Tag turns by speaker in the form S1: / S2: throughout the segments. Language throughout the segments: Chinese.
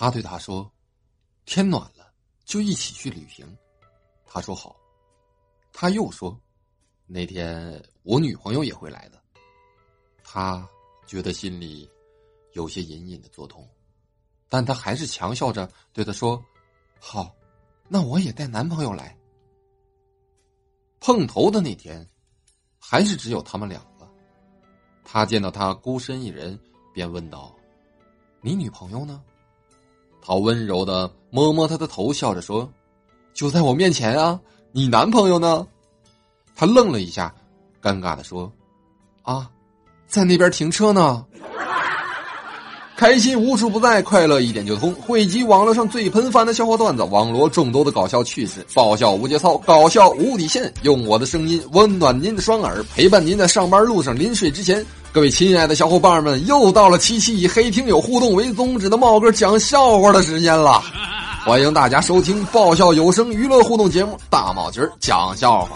S1: 他对他说：“天暖了，就一起去旅行。”他说好。他又说：“那天我女朋友也会来的。”他觉得心里有些隐隐的作痛，但他还是强笑着对他说：“好，那我也带男朋友来。”碰头的那天，还是只有他们两个。他见到他孤身一人，便问道：“你女朋友呢？”他温柔的摸摸他的头，笑着说：“就在我面前啊。”你男朋友呢？他愣了一下，尴尬的说：“啊，在那边停车呢。”开心无处不在，快乐一点就通。汇集网络上最喷饭的笑话段子，网罗众多的搞笑趣事，爆笑无节操，搞笑无底线。用我的声音温暖您的双耳，陪伴您在上班路上、临睡之前。各位亲爱的小伙伴们，又到了七七以黑听友互动为宗旨的茂哥讲笑话的时间了。欢迎大家收听爆笑有声娱乐互动节目《大帽鸡儿讲笑话》。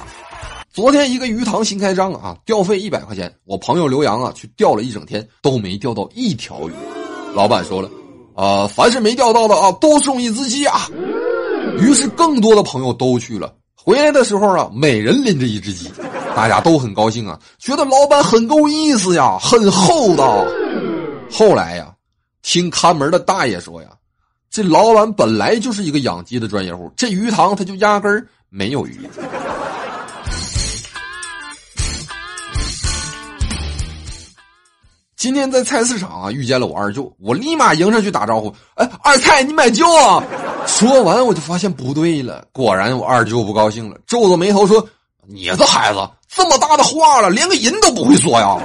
S1: 昨天一个鱼塘新开张啊，钓费一百块钱。我朋友刘洋啊，去钓了一整天，都没钓到一条鱼。老板说了，啊，凡是没钓到的啊，都送一只鸡啊。于是更多的朋友都去了。回来的时候啊，每人拎着一只鸡，大家都很高兴啊，觉得老板很够意思呀，很厚道。后来呀，听看门的大爷说呀。这老板本来就是一个养鸡的专业户，这鱼塘他就压根儿没有鱼。今天在菜市场啊遇见了我二舅，我立马迎上去打招呼：“哎，二菜，你买酒啊？”说完我就发现不对了，果然我二舅不高兴了，皱着眉头说：“你这孩子这么大的话了，连个人都不会说呀？”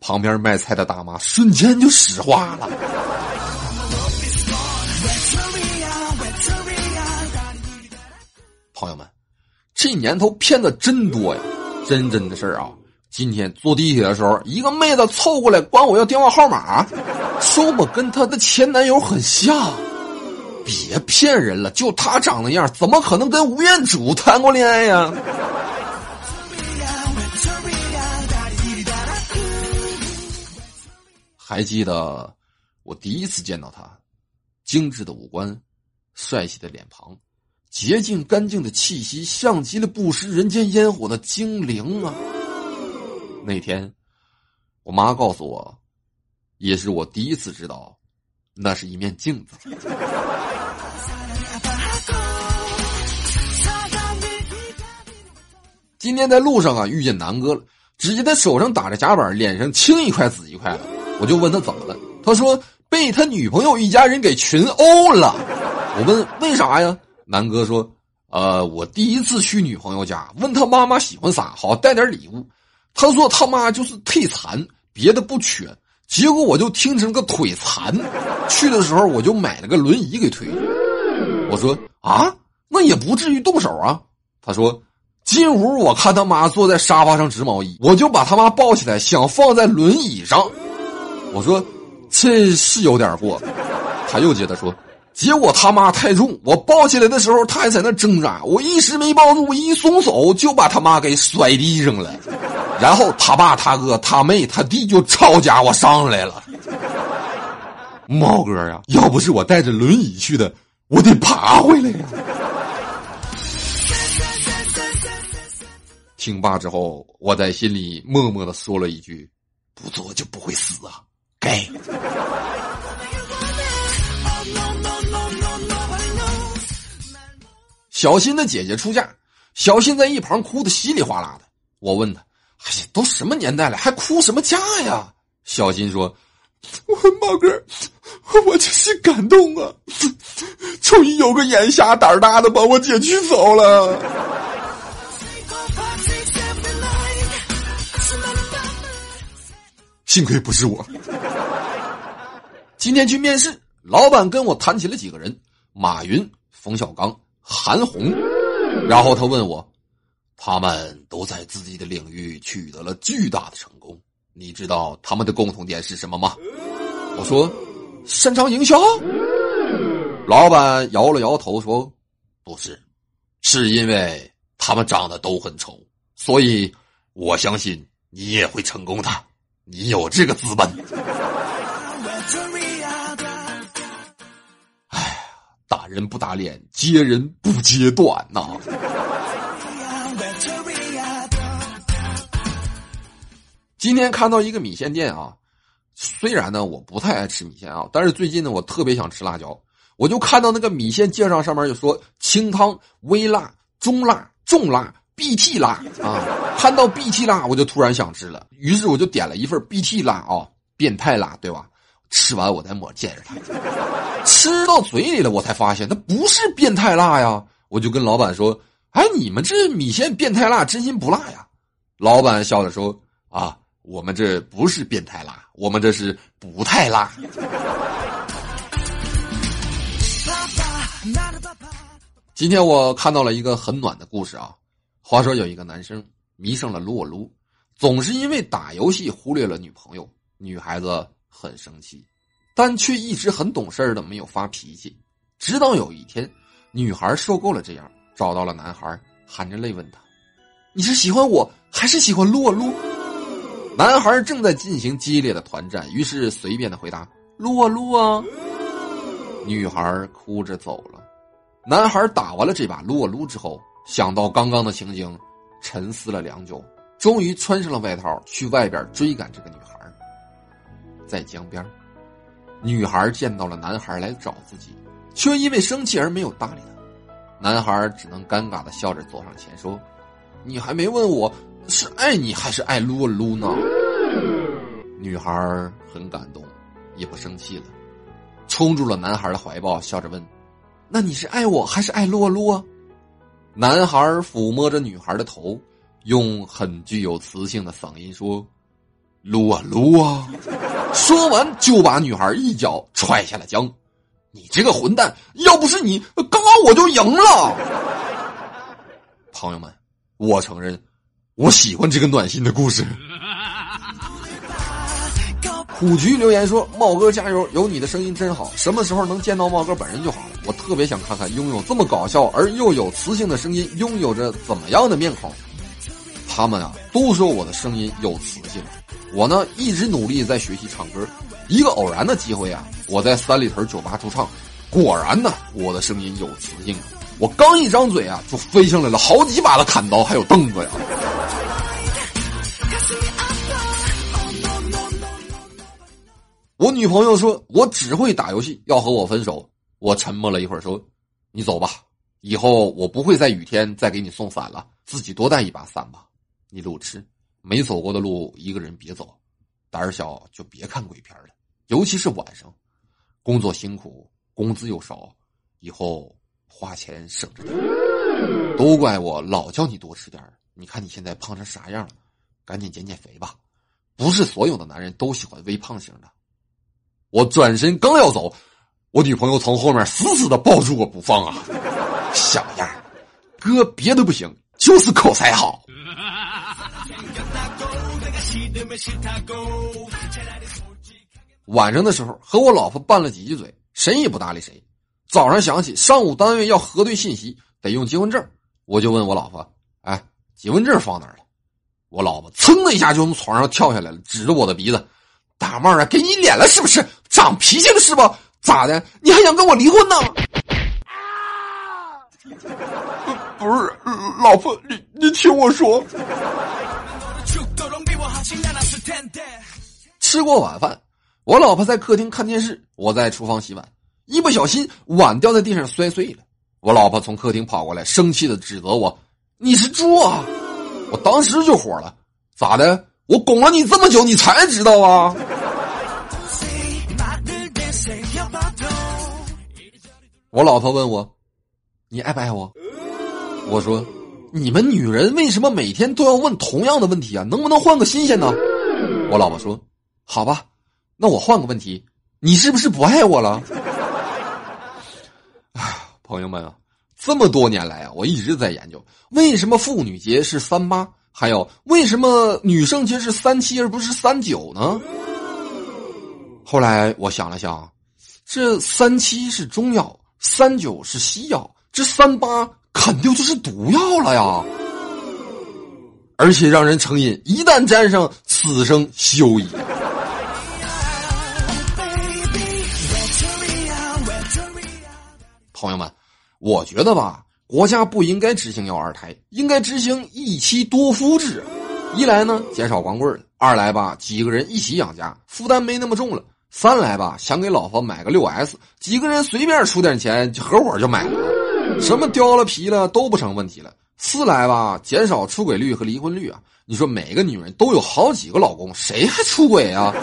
S1: 旁边卖菜的大妈瞬间就石化了。朋友们，这年头骗子真多呀！真真的事儿啊！今天坐地铁的时候，一个妹子凑过来管我要电话号码，说我跟她的前男友很像。别骗人了，就他长那样，怎么可能跟吴彦祖谈过恋爱呀？还记得我第一次见到他，精致的五官，帅气的脸庞，洁净干净的气息，像极了不食人间烟火的精灵啊！那天，我妈告诉我，也是我第一次知道，那是一面镜子。今天在路上啊，遇见南哥了，只见他手上打着夹板，脸上青一块紫一块的。我就问他怎么了，他说被他女朋友一家人给群殴了。我问为啥呀？南哥说，呃，我第一次去女朋友家，问他妈妈喜欢啥，好带点礼物。他说他妈就是腿残，别的不缺。结果我就听成个腿残，去的时候我就买了个轮椅给推。我说啊，那也不至于动手啊。他说进屋我看他妈坐在沙发上织毛衣，我就把他妈抱起来，想放在轮椅上。我说，这是有点过。他又接着说，结果他妈太重，我抱起来的时候他还在那挣扎，我一时没抱住，我一松手就把他妈给摔地上了。然后他爸、他哥、他妹、他弟就抄家伙上来了。猫哥呀，要不是我带着轮椅去的，我得爬回来呀。听罢之后，我在心里默默的说了一句：“不做就不会死啊。”给。小新的姐姐出嫁，小新在一旁哭的稀里哗啦的。我问他：“哎呀，都什么年代了，还哭什么嫁呀？”小新说：“我茂哥，我就是感动啊！终于有个眼瞎胆大的把我姐娶走了。”幸亏不是我。今天去面试，老板跟我谈起了几个人：马云、冯小刚、韩红。然后他问我，他们都在自己的领域取得了巨大的成功，你知道他们的共同点是什么吗？我说，擅长营销。老板摇了摇头说，不是，是因为他们长得都很丑，所以我相信你也会成功的。你有这个资本。哎呀，打人不打脸，揭人不揭短呐！今天看到一个米线店啊，虽然呢我不太爱吃米线啊，但是最近呢我特别想吃辣椒，我就看到那个米线介绍上面就说清汤、微辣、中辣、重辣、BT 辣啊，看到 BT 辣我就突然想吃了，于是我就点了一份 BT 辣啊，变态辣对吧？吃完我再抹见着他，吃到嘴里了我才发现它不是变态辣呀，我就跟老板说：“哎，你们这米线变态辣，真心不辣呀？”老板笑着说：“啊。”我们这不是变态辣，我们这是不太辣。今天我看到了一个很暖的故事啊。话说有一个男生迷上了撸啊撸，总是因为打游戏忽略了女朋友，女孩子很生气，但却一直很懂事的没有发脾气。直到有一天，女孩受够了这样，找到了男孩，含着泪问他：“你是喜欢我还是喜欢撸啊撸？”男孩正在进行激烈的团战，于是随便的回答：“撸啊撸啊。”女孩哭着走了。男孩打完了这把撸啊撸之后，想到刚刚的情景，沉思了良久，终于穿上了外套，去外边追赶这个女孩。在江边，女孩见到了男孩来找自己，却因为生气而没有搭理他。男孩只能尴尬的笑着走上前说：“你还没问我。”是爱你还是爱撸啊撸呢？女孩很感动，也不生气了，冲入了男孩的怀抱，笑着问：“那你是爱我还是爱撸啊撸啊？”男孩抚摸着女孩的头，用很具有磁性的嗓音说：“撸啊撸啊！”说完就把女孩一脚踹下了江。你这个混蛋！要不是你，刚刚我就赢了。朋友们，我承认。我喜欢这个暖心的故事。五局留言说：“茂哥加油，有你的声音真好。什么时候能见到茂哥本人就好了？我特别想看看拥有这么搞笑而又有磁性的声音，拥有着怎么样的面孔。”他们啊，都说我的声音有磁性。我呢，一直努力在学习唱歌。一个偶然的机会啊，我在三里屯酒吧驻唱，果然呢，我的声音有磁性。我刚一张嘴啊，就飞上来了好几把的砍刀，还有凳子呀。我女朋友说：“我只会打游戏，要和我分手。”我沉默了一会儿，说：“你走吧，以后我不会在雨天再给你送伞了，自己多带一把伞吧。你路痴，没走过的路一个人别走，胆小就别看鬼片了，尤其是晚上。工作辛苦，工资又少，以后花钱省着点。都怪我老叫你多吃点你看你现在胖成啥样了，赶紧减减肥吧。不是所有的男人都喜欢微胖型的。”我转身刚要走，我女朋友从后面死死的抱住我不放啊！小样哥别的不行，就是口才好。晚上的时候和我老婆拌了几句嘴，谁也不搭理谁。早上想起上午单位要核对信息，得用结婚证，我就问我老婆：“哎，结婚证放哪儿了？”我老婆噌的一下就从床上跳下来了，指着我的鼻子。大帽啊，给你脸了是不是？长脾气了是吧？咋的？你还想跟我离婚呢？不是，老婆，你你听我说。吃过晚饭，我老婆在客厅看电视，我在厨房洗碗，一不小心碗掉在地上摔碎了。我老婆从客厅跑过来，生气的指责我：“你是猪啊！”我当时就火了，咋的？我拱了你这么久，你才知道啊？我老婆问我：“你爱不爱我？”我说：“你们女人为什么每天都要问同样的问题啊？能不能换个新鲜呢？”我老婆说：“好吧，那我换个问题，你是不是不爱我了？”哎，朋友们啊，这么多年来啊，我一直在研究为什么妇女节是三八，还有为什么女生节是三七而不是三九呢？后来我想了想，这三七是中药三九是西药这三八肯定就是毒药了呀。而且让人成瘾一旦沾上此生休矣。朋友们我觉得吧国家不应该执行要二胎应该执行一妻多夫制。一来呢减少光棍二来吧几个人一起养家负担没那么重了。三来吧，想给老婆买个六 S，几个人随便出点钱，合伙就买了，什么掉了皮了都不成问题了。四来吧，减少出轨率和离婚率啊！你说每个女人都有好几个老公，谁还出轨啊？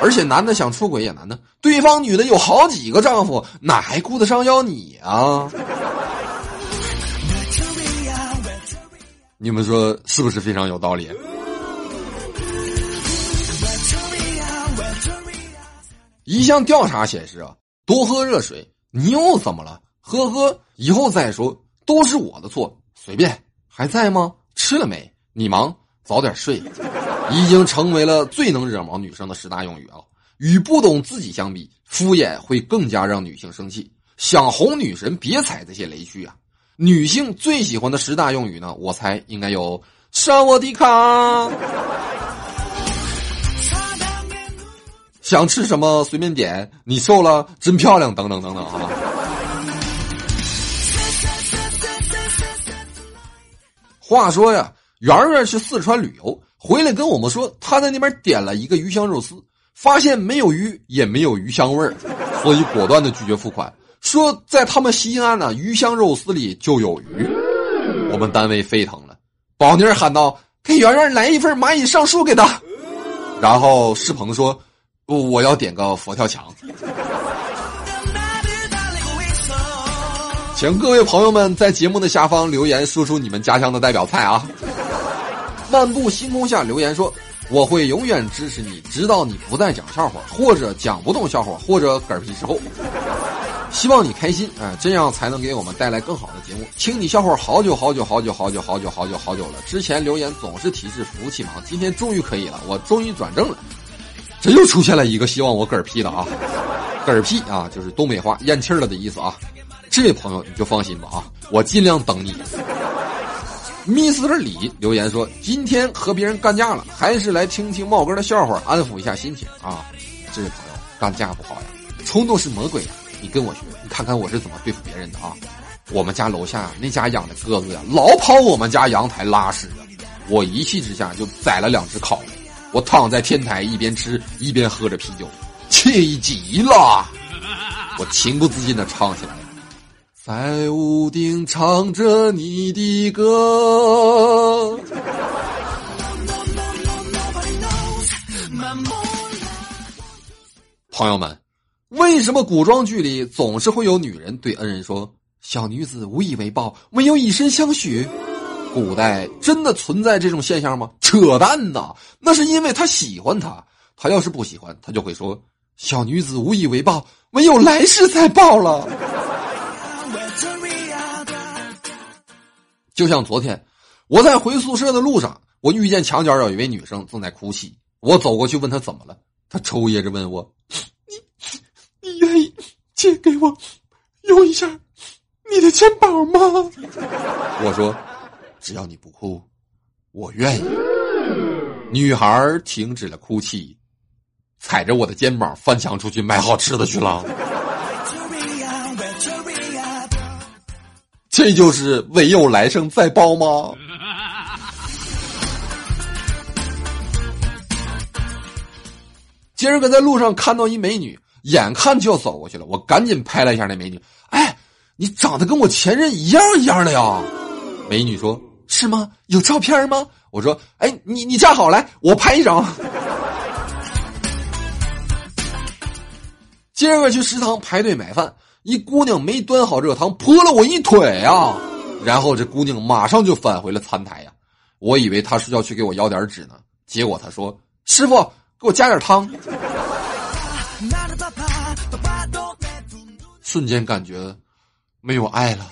S1: 而且男的想出轨也难呢，对方女的有好几个丈夫，哪还顾得上要你啊？你们说是不是非常有道理？一项调查显示啊，多喝热水，你又怎么了？呵呵，以后再说，都是我的错，随便。还在吗？吃了没？你忙，早点睡。已经成为了最能惹毛女生的十大用语啊！与不懂自己相比，敷衍会更加让女性生气。想哄女神，别踩这些雷区啊！女性最喜欢的十大用语呢？我猜应该有“上我的卡”，想吃什么随便点，你瘦了真漂亮，等等等等啊！话说呀，圆圆去四川旅游回来跟我们说，他在那边点了一个鱼香肉丝，发现没有鱼也没有鱼香味儿，所以果断的拒绝付款，说在他们西安呢鱼香肉丝里就有鱼。我们单位沸腾了，宝妮喊道：“给圆圆来一份蚂蚁上树给他。”然后世鹏说：“我要点个佛跳墙。”请各位朋友们在节目的下方留言，说出你们家乡的代表菜啊！漫步星空下留言说：“我会永远支持你，直到你不再讲笑话，或者讲不动笑话，或者嗝屁之后。希望你开心，哎，这样才能给我们带来更好的节目。听你笑话好久好久好久好久好久好久好久了，之前留言总是提示服务器忙，今天终于可以了，我终于转正了。这又出现了一个希望我嗝屁的啊！嗝屁啊，就是东北话咽气了的意思啊。”这位朋友你就放心吧啊，我尽量等你。Miss 李留言说：“今天和别人干架了，还是来听听茂哥的笑话，安抚一下心情啊。”这位朋友，干架不好呀，冲动是魔鬼呀！你跟我学，你看看我是怎么对付别人的啊。我们家楼下那家养的鸽子呀，老跑我们家阳台拉屎，我一气之下就宰了两只烤了。我躺在天台一边吃一边喝着啤酒，气极了，我情不自禁的唱起来。在屋顶唱着你的歌。朋友们，为什么古装剧里总是会有女人对恩人说“小女子无以为报，唯有以身相许”？古代真的存在这种现象吗？扯淡呐！那是因为他喜欢他，他要是不喜欢，他就会说“小女子无以为报，唯有来世再报了”。就像昨天，我在回宿舍的路上，我遇见墙角有一位女生正在哭泣。我走过去问她怎么了，她抽噎着问我：“你，你愿意借给我用一下你的肩膀吗？”我说：“只要你不哭，我愿意。”女孩停止了哭泣，踩着我的肩膀翻墙出去买好吃的去了。这就是唯有来生再报吗？今儿个在路上看到一美女，眼看就要走过去了，我赶紧拍了一下那美女。哎，你长得跟我前任一样一样的呀！美女说：“是吗？有照片吗？”我说：“哎，你你站好来，我拍一张。”今儿个去食堂排队买饭。一姑娘没端好热汤，泼了我一腿啊！然后这姑娘马上就返回了餐台呀。我以为她是要去给我要点纸呢，结果她说：“师傅，给我加点汤。”瞬间感觉没有爱了。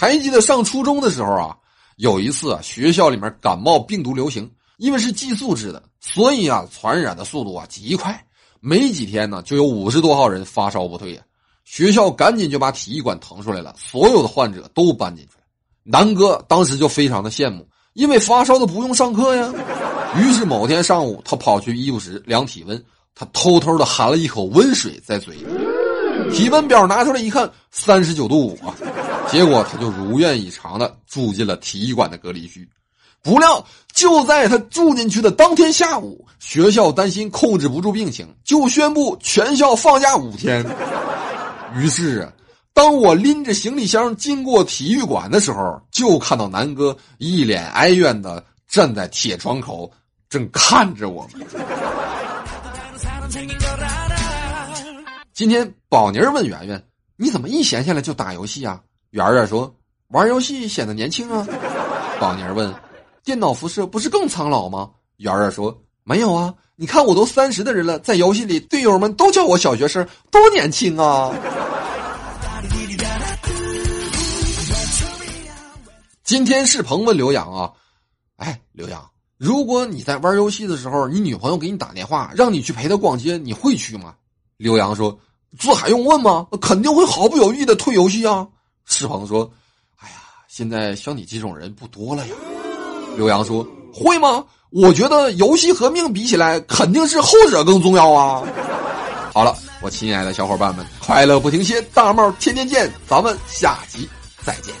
S1: 还记得上初中的时候啊，有一次啊，学校里面感冒病毒流行。因为是寄宿制的，所以啊，传染的速度啊极快，没几天呢，就有五十多号人发烧不退呀。学校赶紧就把体育馆腾出来了，所有的患者都搬进去了。南哥当时就非常的羡慕，因为发烧的不用上课呀。于是某天上午，他跑去医务室量体温，他偷偷的含了一口温水在嘴里，体温表拿出来一看，三十九度五啊！结果他就如愿以偿的住进了体育馆的隔离区。不料就在他住进去的当天下午，学校担心控制不住病情，就宣布全校放假五天。于是，当我拎着行李箱经过体育馆的时候，就看到南哥一脸哀怨的站在铁窗口，正看着我们。今天宝妮问圆圆：“你怎么一闲下来就打游戏啊？”圆圆说：“玩游戏显得年轻啊。”宝妮问：“电脑辐射不是更苍老吗？”圆圆说：“没有啊，你看我都三十的人了，在游戏里队友们都叫我小学生，多年轻啊！”今天世鹏问刘洋啊：“哎，刘洋，如果你在玩游戏的时候，你女朋友给你打电话，让你去陪她逛街，你会去吗？”刘洋说：“这还用问吗？肯定会毫不犹豫的退游戏啊！”世鹏说：“哎呀，现在像你这种人不多了呀。”刘洋说：“会吗？我觉得游戏和命比起来，肯定是后者更重要啊！”好了，我亲爱的小伙伴们，快乐不停歇，大帽天天见，咱们下集再见。